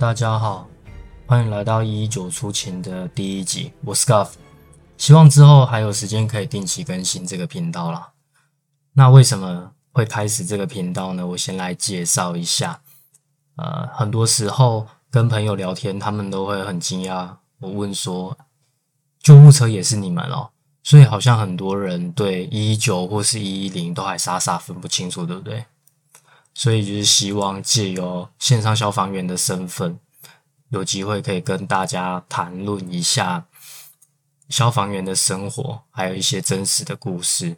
大家好，欢迎来到一一九出勤的第一集。我是 Scuff，希望之后还有时间可以定期更新这个频道啦。那为什么会开始这个频道呢？我先来介绍一下。呃，很多时候跟朋友聊天，他们都会很惊讶。我问说：“救护车也是你们哦？”所以好像很多人对一一九或是一一零都还傻傻分不清楚，对不对？所以就是希望借由线上消防员的身份，有机会可以跟大家谈论一下消防员的生活，还有一些真实的故事。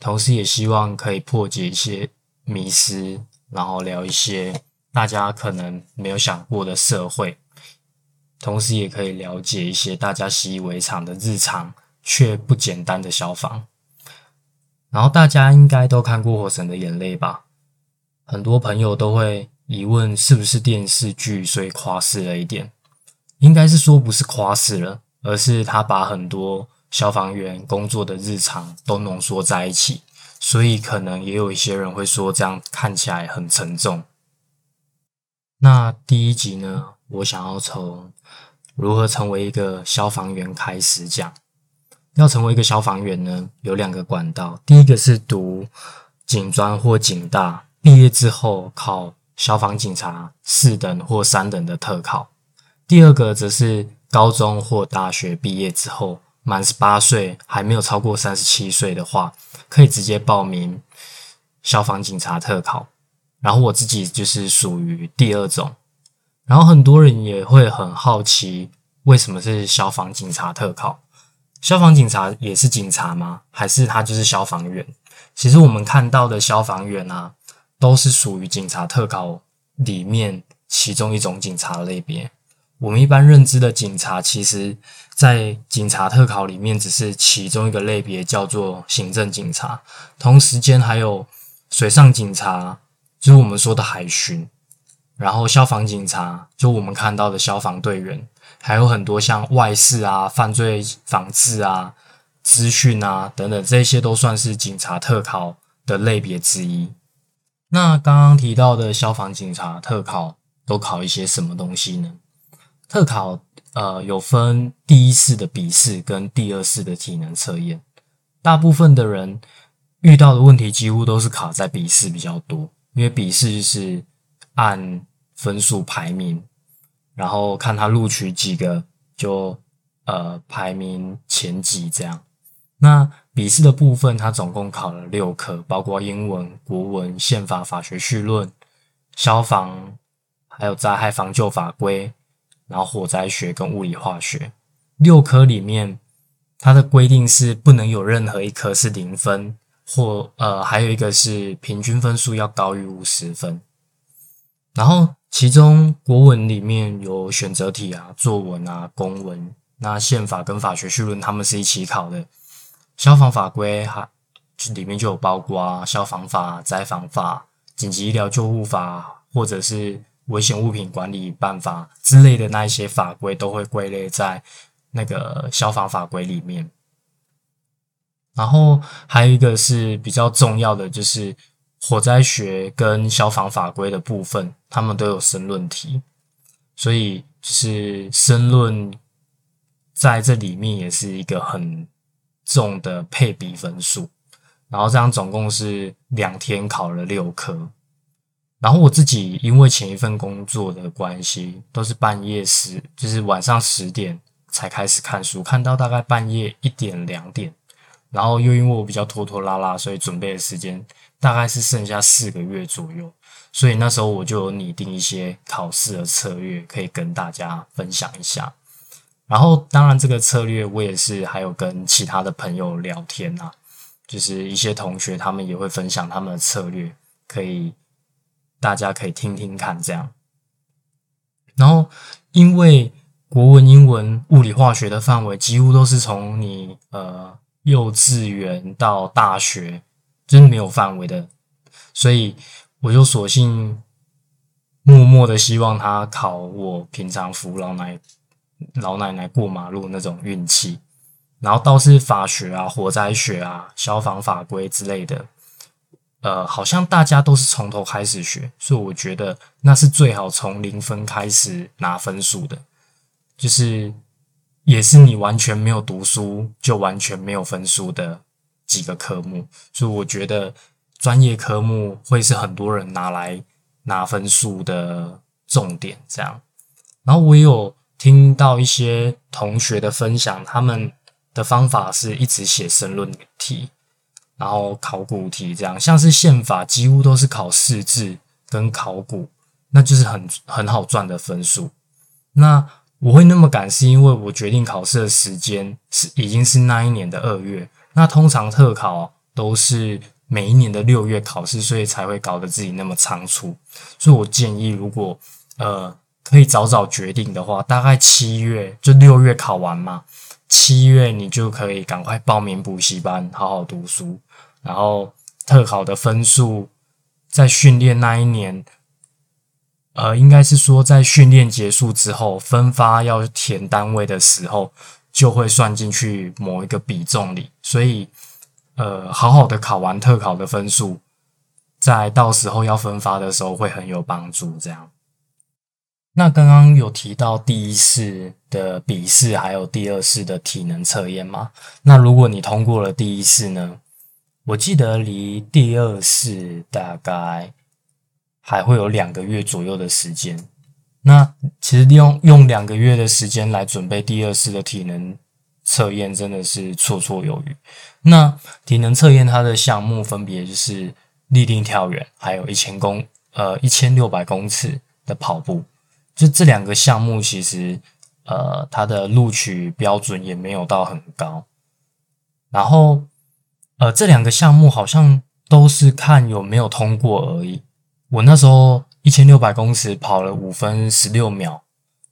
同时，也希望可以破解一些迷思，然后聊一些大家可能没有想过的社会。同时，也可以了解一些大家习以为常的日常却不简单的消防。然后，大家应该都看过《火神的眼泪》吧？很多朋友都会疑问，是不是电视剧所以夸饰了一点？应该是说不是夸饰了，而是他把很多消防员工作的日常都浓缩在一起，所以可能也有一些人会说这样看起来很沉重。那第一集呢，我想要从如何成为一个消防员开始讲。要成为一个消防员呢，有两个管道，第一个是读警专或警大。毕业之后考消防警察四等或三等的特考，第二个则是高中或大学毕业之后满十八岁还没有超过三十七岁的话，可以直接报名消防警察特考。然后我自己就是属于第二种。然后很多人也会很好奇，为什么是消防警察特考？消防警察也是警察吗？还是他就是消防员？其实我们看到的消防员啊。都是属于警察特考里面其中一种警察类别。我们一般认知的警察，其实，在警察特考里面只是其中一个类别，叫做行政警察。同时间还有水上警察，就是我们说的海巡，然后消防警察，就我们看到的消防队员，还有很多像外事啊、犯罪防治啊、资讯啊等等，这些都算是警察特考的类别之一。那刚刚提到的消防警察特考都考一些什么东西呢？特考呃有分第一次的笔试跟第二次的体能测验。大部分的人遇到的问题几乎都是卡在笔试比较多，因为笔试是按分数排名，然后看他录取几个就呃排名前几这样。那笔试的部分，它总共考了六科，包括英文、国文、宪法、法学绪论、消防，还有灾害防救法规，然后火灾学跟物理化学。六科里面，它的规定是不能有任何一科是零分，或呃，还有一个是平均分数要高于五十分。然后，其中国文里面有选择题啊、作文啊、公文，那宪法跟法学绪论他们是一起考的。消防法规哈，里面就有包括消防法、灾防法、紧急医疗救护法，或者是危险物品管理办法之类的那一些法规，都会归类在那个消防法规里面。然后还有一个是比较重要的，就是火灾学跟消防法规的部分，他们都有申论题，所以就是申论在这里面也是一个很。重的配比分数，然后这样总共是两天考了六科。然后我自己因为前一份工作的关系，都是半夜十，就是晚上十点才开始看书，看到大概半夜一点两点。然后又因为我比较拖拖拉拉，所以准备的时间大概是剩下四个月左右。所以那时候我就拟定一些考试的策略，可以跟大家分享一下。然后，当然，这个策略我也是还有跟其他的朋友聊天啊，就是一些同学他们也会分享他们的策略，可以大家可以听听看这样。然后，因为国文、英文、物理、化学的范围几乎都是从你呃幼稚园到大学，真的没有范围的，所以我就索性默默的希望他考我平常扶老奶。老奶奶过马路那种运气，然后倒是法学啊、火灾学啊、消防法规之类的，呃，好像大家都是从头开始学，所以我觉得那是最好从零分开始拿分数的，就是也是你完全没有读书就完全没有分数的几个科目，所以我觉得专业科目会是很多人拿来拿分数的重点。这样，然后我也有听到一些同学的分享，他们的方法是一直写申论题。然后考古题这样，像是宪法几乎都是考四字跟考古，那就是很很好赚的分数。那我会那么赶，是因为我决定考试的时间是已经是那一年的二月。那通常特考都是每一年的六月考试，所以才会搞得自己那么仓促。所以我建议，如果呃可以早早决定的话，大概七月就六月考完嘛。七月你就可以赶快报名补习班，好好读书。然后特考的分数在训练那一年，呃，应该是说在训练结束之后分发要填单位的时候，就会算进去某一个比重里。所以，呃，好好的考完特考的分数，在到时候要分发的时候会很有帮助。这样。那刚刚有提到第一试的笔试，还有第二试的体能测验吗？那如果你通过了第一试呢？我记得离第二试大概还会有两个月左右的时间。那其实用用两个月的时间来准备第二试的体能测验，真的是绰绰有余。那体能测验它的项目分别就是立定跳远，还有一千公呃一千六百公尺的跑步。就这两个项目，其实呃，它的录取标准也没有到很高。然后呃，这两个项目好像都是看有没有通过而已。我那时候一千六百公尺跑了五分十六秒，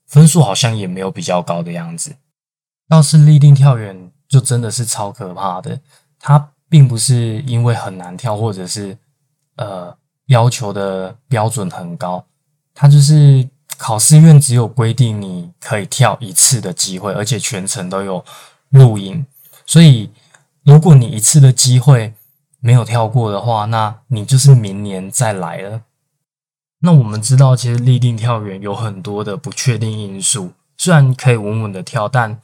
分数好像也没有比较高的样子。倒是立定跳远就真的是超可怕的，它并不是因为很难跳，或者是呃要求的标准很高，它就是。考试院只有规定你可以跳一次的机会，而且全程都有录音。所以，如果你一次的机会没有跳过的话，那你就是明年再来了。那我们知道，其实立定跳远有很多的不确定因素。虽然可以稳稳的跳，但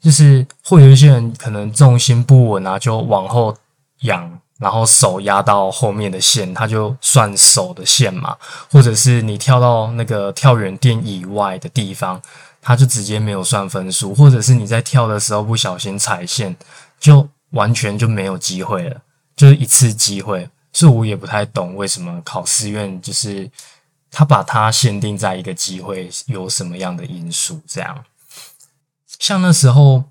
就是会有一些人可能重心不稳啊，就往后仰。然后手压到后面的线，它就算手的线嘛，或者是你跳到那个跳远垫以外的地方，它就直接没有算分数，或者是你在跳的时候不小心踩线，就完全就没有机会了，就是一次机会。所以我也不太懂为什么考试院就是他把它限定在一个机会有什么样的因素这样。像那时候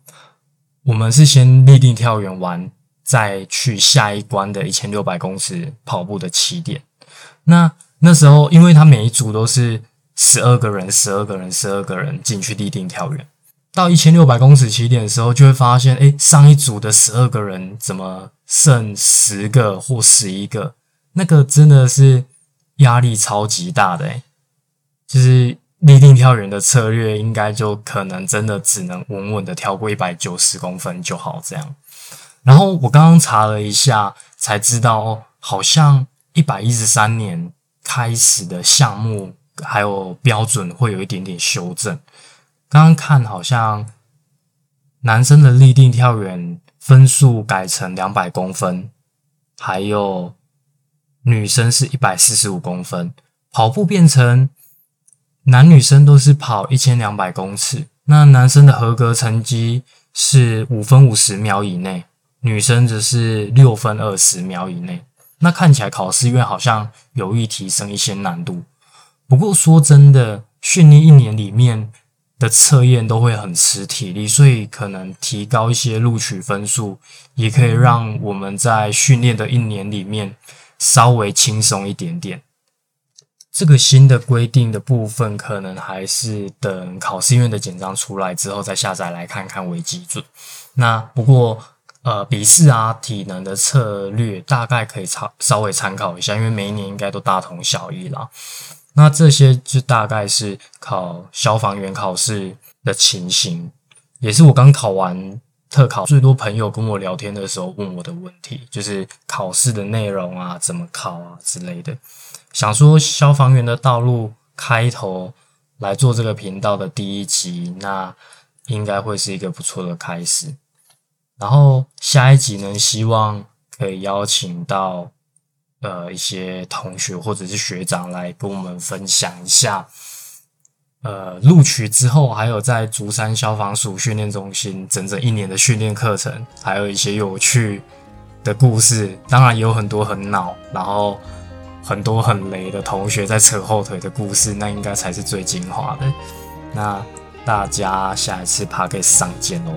我们是先立定跳远完。再去下一关的一千六百公尺跑步的起点，那那时候，因为他每一组都是十二个人，十二个人，十二个人进去立定跳远，到一千六百公尺起点的时候，就会发现，哎，上一组的十二个人怎么剩十个或十一个？那个真的是压力超级大的，哎，就是立定跳远的策略，应该就可能真的只能稳稳的跳过一百九十公分就好，这样。然后我刚刚查了一下，才知道哦，好像一百一十三年开始的项目还有标准会有一点点修正。刚刚看好像男生的立定跳远分数改成两百公分，还有女生是一百四十五公分。跑步变成男女生都是跑一千两百公尺，那男生的合格成绩是五分五十秒以内。女生则是六分二十秒以内，那看起来考试院好像有意提升一些难度。不过说真的，训练一年里面的测验都会很吃体力，所以可能提高一些录取分数，也可以让我们在训练的一年里面稍微轻松一点点。这个新的规定的部分，可能还是等考试院的简章出来之后再下载来看看为基准。那不过。呃，笔试啊，体能的策略大概可以参稍微参考一下，因为每一年应该都大同小异啦。那这些就大概是考消防员考试的情形，也是我刚考完特考最多朋友跟我聊天的时候问我的问题，就是考试的内容啊，怎么考啊之类的。想说消防员的道路开头来做这个频道的第一集，那应该会是一个不错的开始。然后下一集呢，希望可以邀请到呃一些同学或者是学长来跟我们分享一下。呃，录取之后，还有在竹山消防署训练中心整整一年的训练课程，还有一些有趣的故事，当然也有很多很恼，然后很多很雷的同学在扯后腿的故事，那应该才是最精华的。那大家下一次 p 可以上见哦。